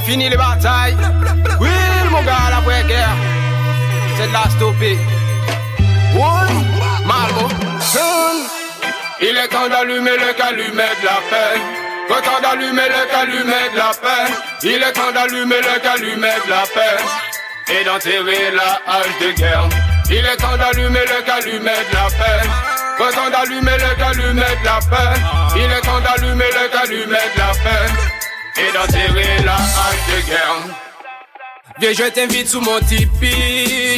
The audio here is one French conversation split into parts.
fini les batailles. Oui, mon gars, la vraie guerre, c'est de la stopper. Oui, Malmo, il est temps d'allumer le calumet de la paix. Est temps d'allumer le calumet de la paix. Il est temps d'allumer le calumet de la paix. Et d'enterrer la hache de guerre. Il est temps d'allumer le calumet de la paix. Est temps d'allumer le calumet de la paix. Il est temps d'allumer le calumet de la paix. Et d'enterrer la hache de guerre. Viens, je t'invite sous mon tipi.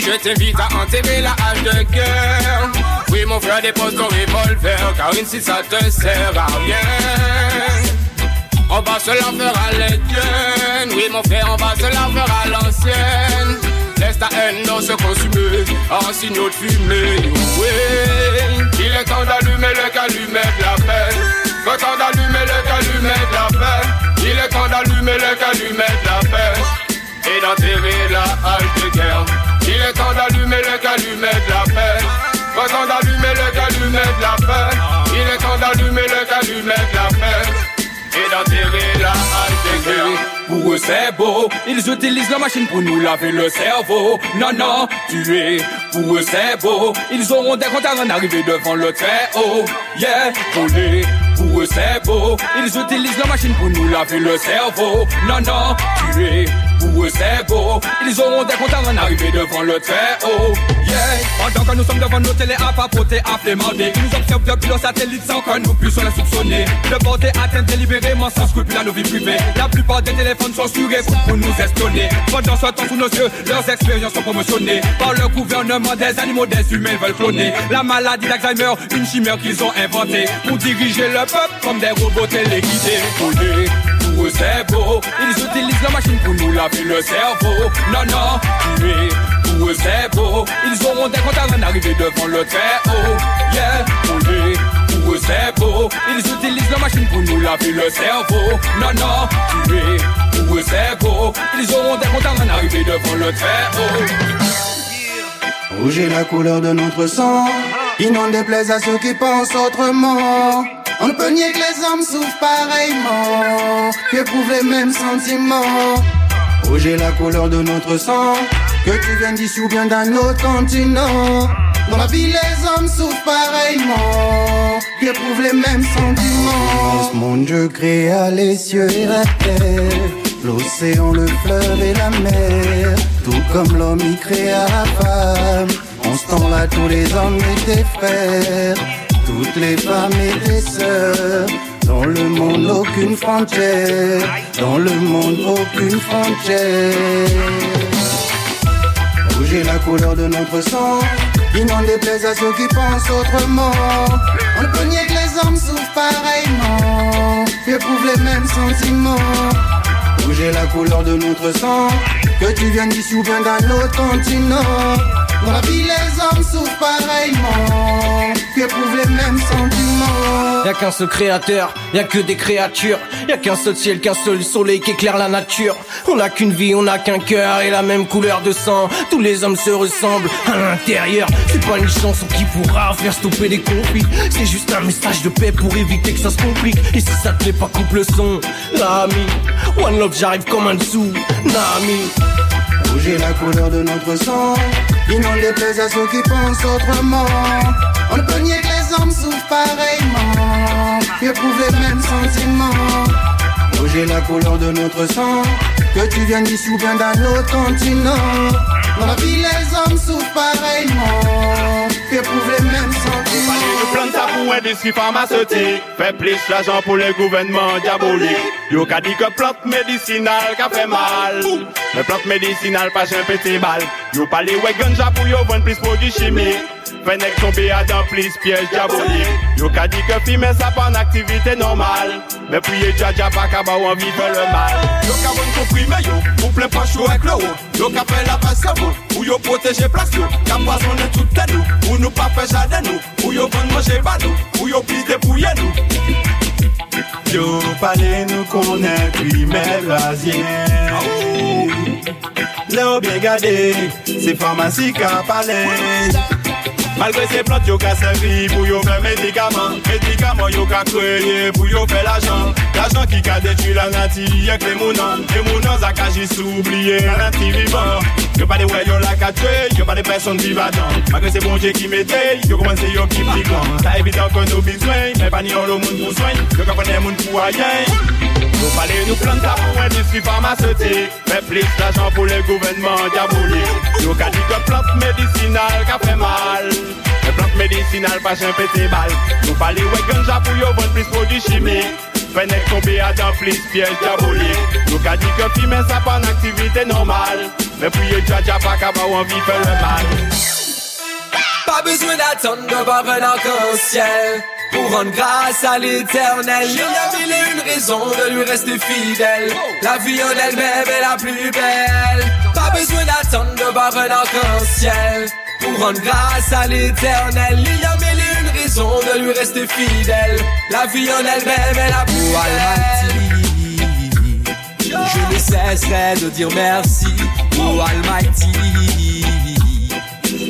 Je t'invite à enterrer la hache de guerre. Oui, mon frère, dépose ton revolver. Car ici, ça te sert à rien. On va se la faire à l'étienne. Oui, mon frère, on va se la faire à l'ancienne. Laisse ta haine dans se consumer en signaux de fumée. Oui, temps d'allumer le calumet de la paix. Et d'enterrer la hache guerre. Il est temps d'allumer le calumet de la. Il est temps d'allumer le calumet de la paix. Il est temps d'allumer le calumet de la paix et d'enterrer la hache de guerre. Pour eux c'est beau, ils utilisent la machine pour nous laver le cerveau. Non, non, tuer, pour eux c'est beau. Ils auront des comptes en arriver devant le très haut. Yeah, voler, pour eux c'est beau. Ils utilisent la machine pour nous laver le cerveau. Non, non, tuer, pour eux c'est beau. Ils auront des comptes en arriver devant le très haut. Yeah, pendant que nous sommes devant nos télé à papoter, à flémander. Ils nous observent depuis nos satellites sans que nous puissions les soupçonner. De porter atteinte délibérément sans scrupule à nos vies privées. La plupart des téléphones sont sur écoute pour nous espionner. Pendant ce temps, sous nos yeux, leurs expériences sont promotionnées par le gouvernement des animaux, des humains veulent cloner. La maladie d'Alzheimer, une chimère qu'ils ont inventée pour diriger le peuple comme des robots téléguidés. Pour beau. Ils utilisent la machine pour nous laver le cerveau. Non, non, tuer, pour beau. Ils auront des comptes avant d'arriver devant le très haut. Yeah, voler, pour eux c'est beau. Ils utilisent la machine pour nous laver le cerveau. Non, non, tuer, pour beau. Ils auront des comptes avant d'arriver devant le très haut. Rouge est la couleur de notre sang. Il n'en déplaise à ceux qui pensent autrement. On ne peut nier que les hommes souffrent pareillement, qu'éprouvent les mêmes sentiments. Rouge est la couleur de notre sang, que tu viennes d'ici ou bien d'un autre continent. Dans la vie, les hommes souffrent pareillement, qu'éprouvent les mêmes sentiments. Dans ce monde, je créa les cieux et la terre, l'océan, le fleuve et la mer? Tout comme l'homme, il créa la femme. En ce temps-là, tous les hommes étaient frères, toutes les femmes étaient sœurs. Dans le monde, aucune frontière. Dans le monde, aucune frontière. Rouge la couleur de notre sang. Il n'en déplaise à ceux qui pensent autrement. On ne peut nier que les hommes souffrent pareillement. Éprouvent les mêmes sentiments. Rouge la couleur de notre sang. Que tu viennes d'ici ou bien d'un autre continent. Dans la vie, les hommes souffrent pareillement. Qu'éprouvent les mêmes sentiments. Y'a qu'un seul créateur, y'a que des créatures. Y'a qu'un seul ciel, qu'un seul soleil qui éclaire la nature. On n'a qu'une vie, on n'a qu'un cœur et la même couleur de sang. Tous les hommes se ressemblent à l'intérieur. C'est pas une chanson qui pourra faire stopper les conflits. C'est juste un message de paix pour éviter que ça se complique. Et si ça te plaît pas, coupe le son. L'ami, One Love, j'arrive comme un dessous. Nami. Rouge est la couleur de notre sang. Il n'en déplaise à ceux qui pensent autrement. On ne peut nier que les hommes souffrent pareillement. Éprouvent les mêmes sentiments. Rouge est la couleur de notre sang. Que tu viennes d'ici ou bien d'un autre continent. Dans la vie, les hommes souffrent pareillement. Éprouvent les mêmes sentiments. Plan ça pour industrie pharmaceutique Fait plus l'argent pour les gouvernements diaboliques Yo ka dit que plante médicinale ka fait mal Mais plante médicinale pas un petit bal Yo parle ouais ganja pour yo vendre plus produits chimiques Fait nek tomber à dans plus piège diabolique. Yo ka dit que fumer ça pas une activité normale. Mais prier dja dja pas ka ba ou envie faire le mal. Yo ka bon comprimé yo, ou plein pas chaud avec le haut. Yo ka fait la passe à vous, ou yo protéger place yo. Ka poisonner tout tête nous, ou nous pas faire jardin nous. Ou yo vendre manger badou, ou yo plis dépouiller nous. Yo parle nous connaît primaire brasier Là bien gardé, c'est pharmacie qu'a parlé Malgré ces plantes, yo ka servi pour yo faire médicaments. Médicaments, yo ka créé pour yo faire l'argent. L'argent qui ka détruit la nature avec les mounons. Les mounons, ça ka juste oublier la nature vivant. Yo pas de ouais, yo la ka tuer, yo pas de personnes vivant. Malgré ces bon Dieu qui m'étaye, yo commence yo qui plus grand. Ça évident que nos besoins, mais pas ni on le monde pour soin. Yo ka connaît monde pour rien. Nou pale nou planta pou endistri farmaseutik Mè plis l'ajan pou le gouvenman diabolik Nou ka di ke plant medisinal ka fè mal. Mè plant medisinal pa jen pete bal. Nou pale wè ganja pou yo bon plis prodü chimik Fè nek tombe a dan plis piyej diabolik Nou ka di ke fi men sa pan aktivite normal Mè priye dja dja pa kaba ou anvi fè le mal. Pa bezwen atan, nou pa ven anko siel pour rendre grâce à l'éternel. Il y a mille et une raisons de lui rester fidèle. La vie en elle-même est la plus belle. Pas besoin d'attendre de voir un arc-en-ciel pour rendre grâce à l'éternel. Il y a mille et une raisons de lui rester fidèle. La vie en elle-même est la plus belle. Je ne cesserai de dire merci, oh Almighty.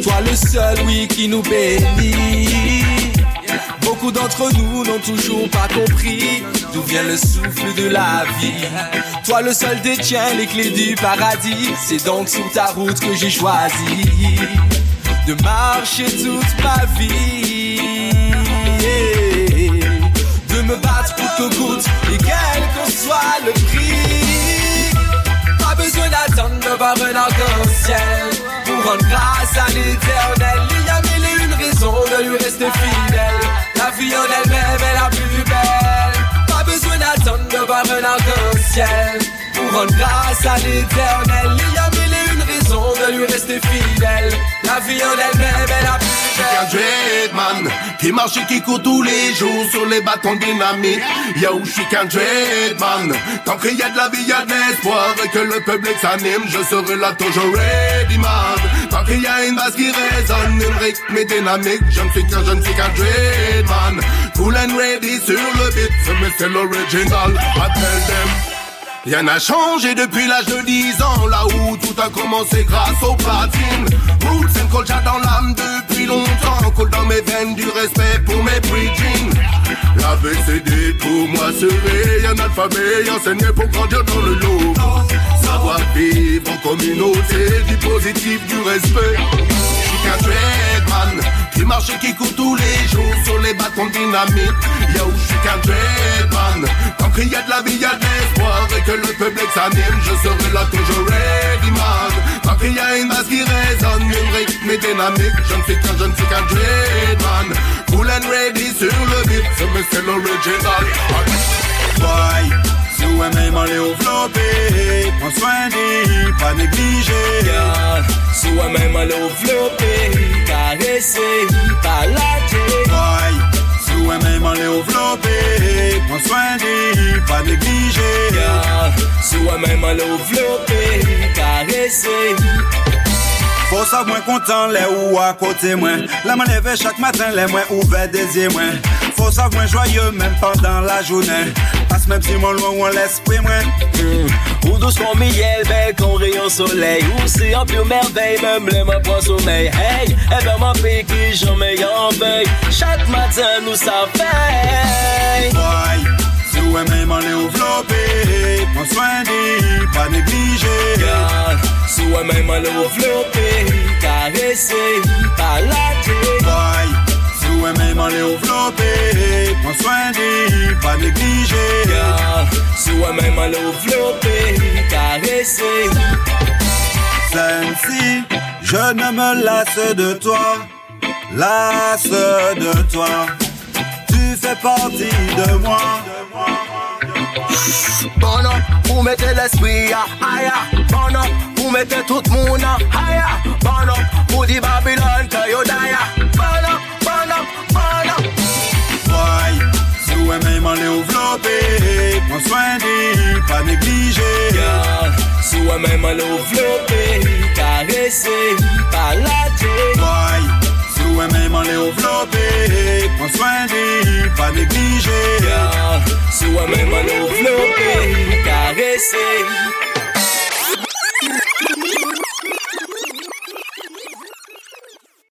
Toi le seul, oui, qui nous bénit. Nous n'ont toujours pas compris d'où vient le souffle de la vie. Toi le seul détient les clés du paradis. C'est donc sur ta route que j'ai choisi de marcher toute ma vie. De me battre pour que goûte et quel qu'en soit le prix. Pas besoin d'attendre de voir un arc-en-ciel pour rendre grâce à l'éternel. La vie en elle-même est la plus belle. Pas besoin d'attendre de voir un arc-en-ciel pour rendre grâce à l'éternel. Il y a mille et une raisons de lui rester fidèle. La vie en elle-même est la plus belle. dreadman qui marche et qui court tous les jours sur les bâtons dynamiques. Yo, je suis qu'un dreadman. Tant qu'il y a de la vie, y a de l'espoir et que le public s'anime, je serai là toujours ready man. Qui résonne, une rythme dynamique, je ne suis qu'un, je ne suis qu'un dreadman. Cool and ready sur le beat, c'est l'original. Tell them. Rien n'a changé depuis l'âge de 10 ans, là où tout a commencé grâce au platine. Roots and culture dans l'âme depuis longtemps, coule dans mes veines du respect pour mes preaching. La BCD pour moi serait un alphabet enseigné pour grandir dans le lot. Savoir vivre en communauté, du positif, du respect. Je suis qu'un dreadman qui marche et qui court tous les jours sur les bâtons dynamiques. Yo, je suis qu'un dreadman. Tant qu'il y a de la vie, y a de l'espoir et que le public s'anime, je serai là toujours ready man. Tant qu'il y a une basse qui résonne, une rythme et dynamique, je ne suis qu'un, je ne suis qu'un dreadman. Cool and ready sur le beat, c'est mais c'est l'original. Boy, si ou même aller au flopé, prends soin d'y, pas négliger. Girl, Si moi-même à l'envelopper, caresser, pas lâcher. Boy, si ou même aller au flopé, prends soin d'y, pas négliger. Girl, Si moi-même à l'envelopper, caresser. Faut savoir moins content les ou à côté moi. La me lever chaque matin les moins ouvert des yeux moi. Faut savoir moins joyeux même pendant la journée. Parce même si mon loin ou l'esprit moi. Ou douce comme miel, belle comme rayon soleil. En pure merveille, même les mains point sommeil. Hey, eh ben ma paix qui jamais en veille Chaque matin nous ça fait. Si ou même aller au flopé, prends soin d'y, pas négliger. Si moi-même à l'envelopper, caresser, pas lâcher Boy, si ou même aller au flopé, prends soin d'y, Sensi, je ne me lasse de toi, lasse de toi. Tu fais partie de moi. Bon up, pour mettre l'esprit à higher. Bon up, pour mettre tout le monde à higher. Bon up, pour dire Babylone que yo die. Prends soin d'y, pas négliger. À l'envelopper, caresser, pas lâcher Boy, si ou même aller au flopé, prends soin d'y, pas négliger. Girl, Si moi-même à l'envelopper, caresser